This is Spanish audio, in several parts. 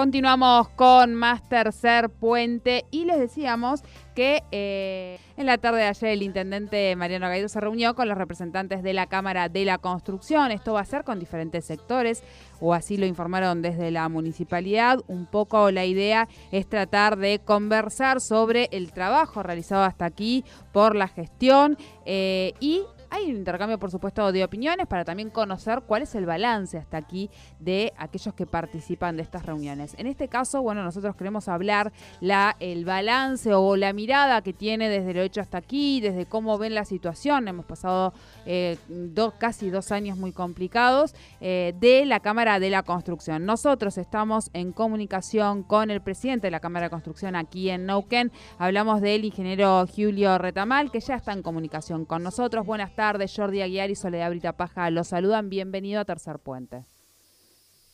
Continuamos con más tercer puente y les decíamos que eh, en la tarde de ayer el intendente Mariano Gaido se reunió con los representantes de la Cámara de la Construcción. Esto va a ser con diferentes sectores, o así lo informaron desde la municipalidad. Un poco la idea es tratar de conversar sobre el trabajo realizado hasta aquí por la gestión eh, y hay un intercambio, por supuesto, de opiniones para también conocer cuál es el balance hasta aquí de aquellos que participan de estas reuniones. En este caso, bueno, nosotros queremos hablar la, el balance o la mirada que tiene desde lo hecho hasta aquí, desde cómo ven la situación. Hemos pasado eh, dos, casi dos años muy complicados eh, de la Cámara de la Construcción. Nosotros estamos en comunicación con el presidente de la Cámara de Construcción aquí en Neuquén. Hablamos del ingeniero Julio Retamal, que ya está en comunicación con nosotros. Buenas tardes tardes, Jordi Aguiar y Soledad Brita Paja. Los saludan. Bienvenido a Tercer Puente.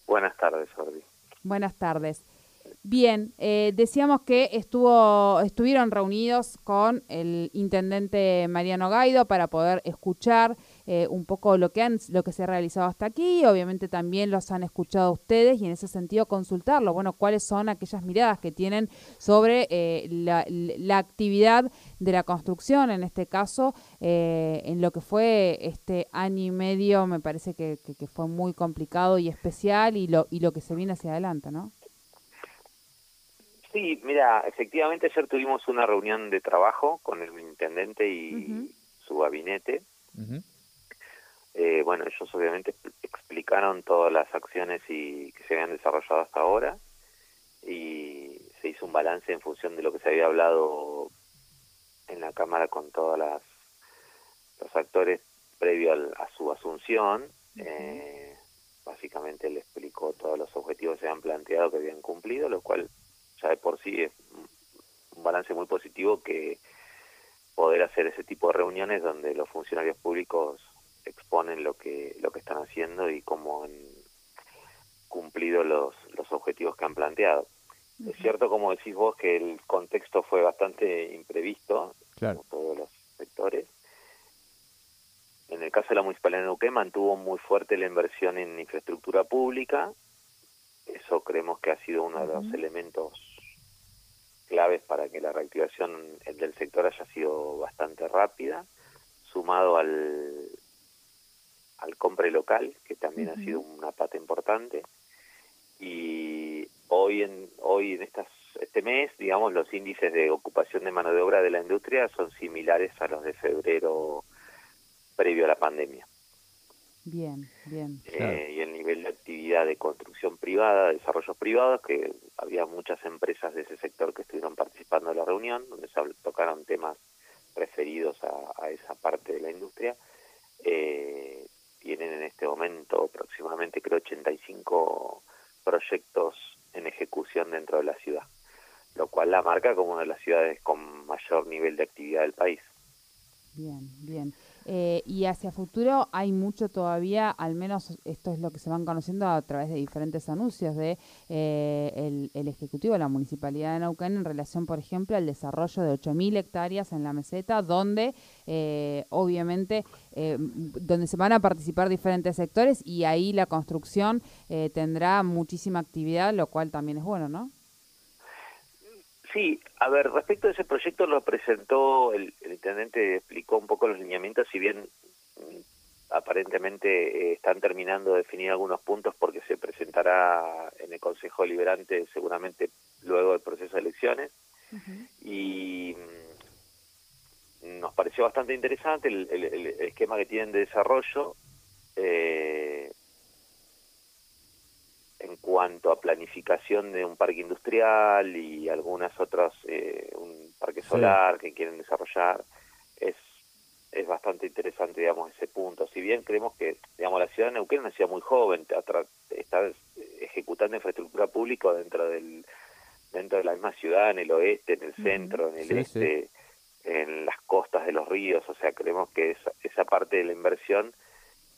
Buenas tardes, Jordi. Buenas tardes. Bien, eh, decíamos que estuvo, estuvieron reunidos con el intendente Mariano Gaido para poder escuchar eh, un poco lo que, han, lo que se ha realizado hasta aquí. Obviamente también los han escuchado ustedes y en ese sentido consultarlo. Bueno, cuáles son aquellas miradas que tienen sobre eh, la, actividad de la construcción, en este caso, eh, en lo que fue este año y medio, me parece que, que, fue muy complicado y especial y lo, y lo que se viene hacia adelante, ¿no? Sí, mira, efectivamente ayer tuvimos una reunión de trabajo con el intendente y su gabinete. Eh, bueno, ellos obviamente explicaron todas las acciones y que se habían desarrollado hasta ahora y se hizo un balance en función de lo que se había hablado en la Cámara con todos los actores previo a su asunción. Eh, básicamente le explicó todos los objetivos que se habían planteado que habían cumplido, lo cual ya de por sí es un balance muy positivo que poder hacer ese tipo de reuniones donde los funcionarios públicos exponen lo que lo que están haciendo y cómo han cumplido los, los objetivos que han planteado. Es cierto, como decís vos, que el contexto fue bastante imprevisto, claro. todos los sectores. En el caso de la Municipalidad de Neuquén mantuvo muy fuerte la inversión en infraestructura pública. Eso creemos que ha sido uno de los elementos claves para que la reactivación del sector haya sido bastante rápida, sumado al, al compre local, que también ha sido una pata importante. Y hoy en hoy en estas este mes, digamos, los índices de ocupación de mano de obra de la industria son similares a los de febrero previo a la pandemia. Bien, bien. Eh, y el nivel de actividad de construcción privada, desarrollos privados, que había muchas empresas de ese sector que estuvieron participando en la reunión, donde se tocaron temas referidos a, a esa parte de la industria. Eh, tienen en este momento aproximadamente creo 85 proyectos en ejecución dentro de la ciudad, lo cual la marca como una de las ciudades con mayor nivel de actividad del país. Bien, bien. Eh, y hacia futuro hay mucho todavía, al menos esto es lo que se van conociendo a través de diferentes anuncios de eh, el, Ejecutivo de la Municipalidad de Neuquén en relación, por ejemplo, al desarrollo de 8.000 hectáreas en la meseta, donde eh, obviamente donde se van a participar diferentes sectores y ahí la construcción tendrá muchísima actividad, lo cual también es bueno, ¿no? Sí, a ver, respecto a ese proyecto lo presentó, el, intendente explicó un poco los lineamientos, si bien mm, aparentemente eh, están terminando de definir algunos puntos porque se presentará en el Consejo Liberante seguramente luego del proceso de elecciones. Y mm, nos pareció bastante interesante el, el, esquema que tienen de desarrollo. Eh, en cuanto a planificación de un parque industrial y algunas otras, eh, un parque solar que quieren desarrollar, es, es bastante interesante, digamos, ese punto. Si bien creemos que, digamos, la ciudad de Neuquén es una ciudad muy joven, está ejecutando infraestructura pública dentro del dentro de la misma ciudad, en el oeste, en el centro, en el este, en las costas de los ríos, o sea, creemos que esa, esa parte de la inversión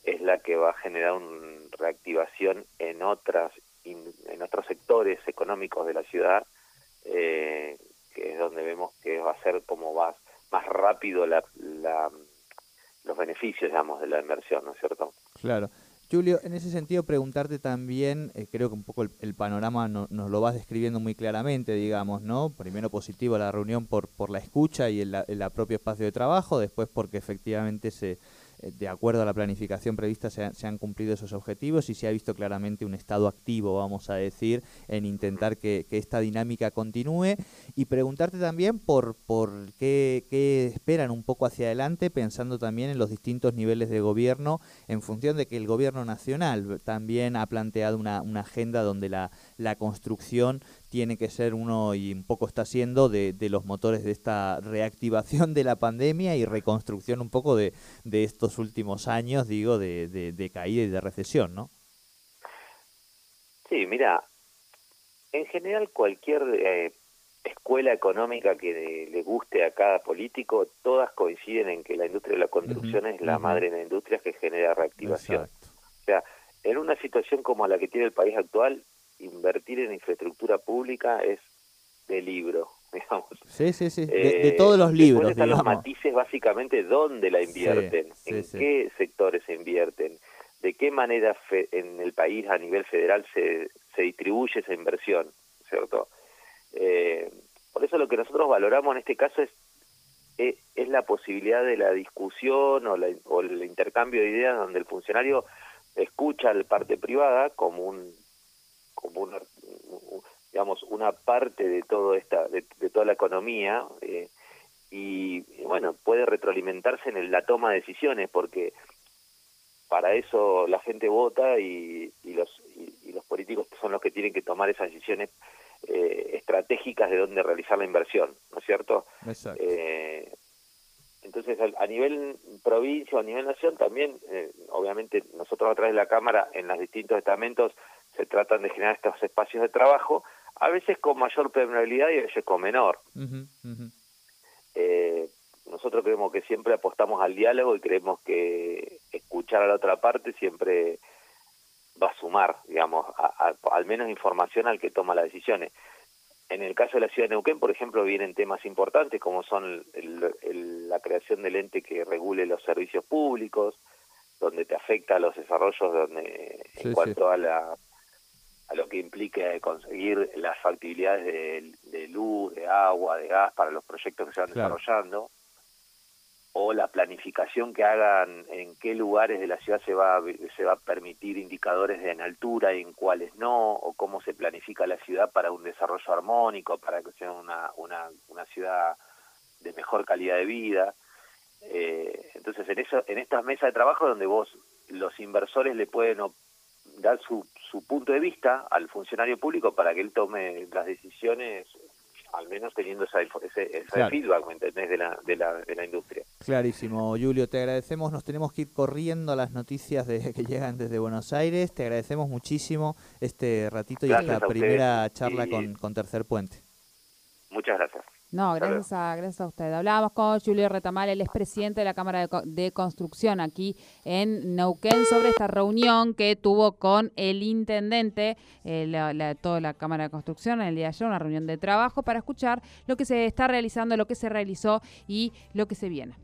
es la que va a generar una reactivación en otras en otros sectores económicos de la ciudad eh, a ser como más, más rápido la, los beneficios, digamos, de la inversión, ¿no es cierto? Claro. Julio, en ese sentido preguntarte también, eh, creo que un poco el, panorama nos lo vas describiendo muy claramente, digamos, ¿no? Primero positivo la reunión por, por la escucha y el, el propio espacio de trabajo, después porque efectivamente se, de acuerdo a la planificación prevista se, han cumplido esos objetivos y se ha visto claramente un estado activo, vamos a decir, en intentar que, esta dinámica continúe. Y preguntarte también por, por qué, esperan un poco hacia adelante, pensando también en los distintos niveles de gobierno, en función de que el gobierno nacional también ha planteado una, una agenda donde la, la construcción tiene que ser uno, y un poco está siendo, de, de, los motores de esta reactivación de la pandemia y reconstrucción un poco de, de estos últimos años, digo, de, de, caída y de recesión, ¿no? Sí, mira, en general cualquier eh, escuela económica que le guste a cada político, todas coinciden en que la industria de la construcción es la madre de la industria que genera reactivación. O sea, en una situación como la que tiene el país actual, invertir en infraestructura pública es de libro, digamos. Sí, sí, sí, de, eh, todos los libros. Están los matices básicamente dónde la invierten, en qué sectores se invierten, de qué manera en el país a nivel federal se, se distribuye esa inversión, ¿cierto? Eh, por eso lo que nosotros valoramos en este caso es, es, es la posibilidad de la discusión o, la, o el intercambio de ideas donde el funcionario escucha la parte privada como un digamos, una parte de, todo esta, de, toda la economía eh, y, bueno, puede retroalimentarse en la toma de decisiones porque para eso la gente vota y, los, y, los políticos son los que tienen que tomar esas decisiones eh, estratégicas de dónde realizar la inversión, ¿no es cierto? Eh, entonces, a, nivel provincia o a nivel nación también, obviamente nosotros a través de la Cámara en los distintos estamentos se tratan de generar estos espacios de trabajo, a veces con mayor permeabilidad y a veces con menor. Eh, nosotros creemos que siempre apostamos al diálogo y creemos que escuchar a la otra parte siempre va a sumar, digamos, al menos información al que toma las decisiones. En el caso de la ciudad de Neuquén, por ejemplo, vienen temas importantes como son la creación del ente que regule los servicios públicos, donde te afecta a los desarrollos donde en cuanto a la a lo que implique conseguir las factibilidades de, luz, de agua, de gas para los proyectos que se van desarrollando, o la planificación que hagan en qué lugares de la ciudad se va, se va a permitir indicadores de en altura y en cuáles no, o cómo se planifica la ciudad para un desarrollo armónico, para que sea una, una, una ciudad de mejor calidad de vida. Eh, entonces, en, eso, en estas mesas de trabajo donde vos, los inversores le pueden dar su, su punto de vista al funcionario público para que él tome las decisiones al menos teniendo esa, ese, feedback, ¿me entendés?, de la, de, la, de la industria. Clarísimo, Julio, te agradecemos, nos tenemos que ir corriendo a las noticias de, que llegan desde Buenos Aires, te agradecemos muchísimo este ratito y esta primera charla con, con Tercer Puente. Muchas gracias. No, gracias a, gracias a usted. Hablábamos con Julio Retamal, el expresidente de la Cámara de, Construcción aquí en Neuquén sobre esta reunión que tuvo con el intendente, eh, toda la Cámara de Construcción en el día de ayer, una reunión de trabajo para escuchar lo que se está realizando, lo que se realizó y lo que se viene.